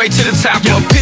way to the top. Yeah.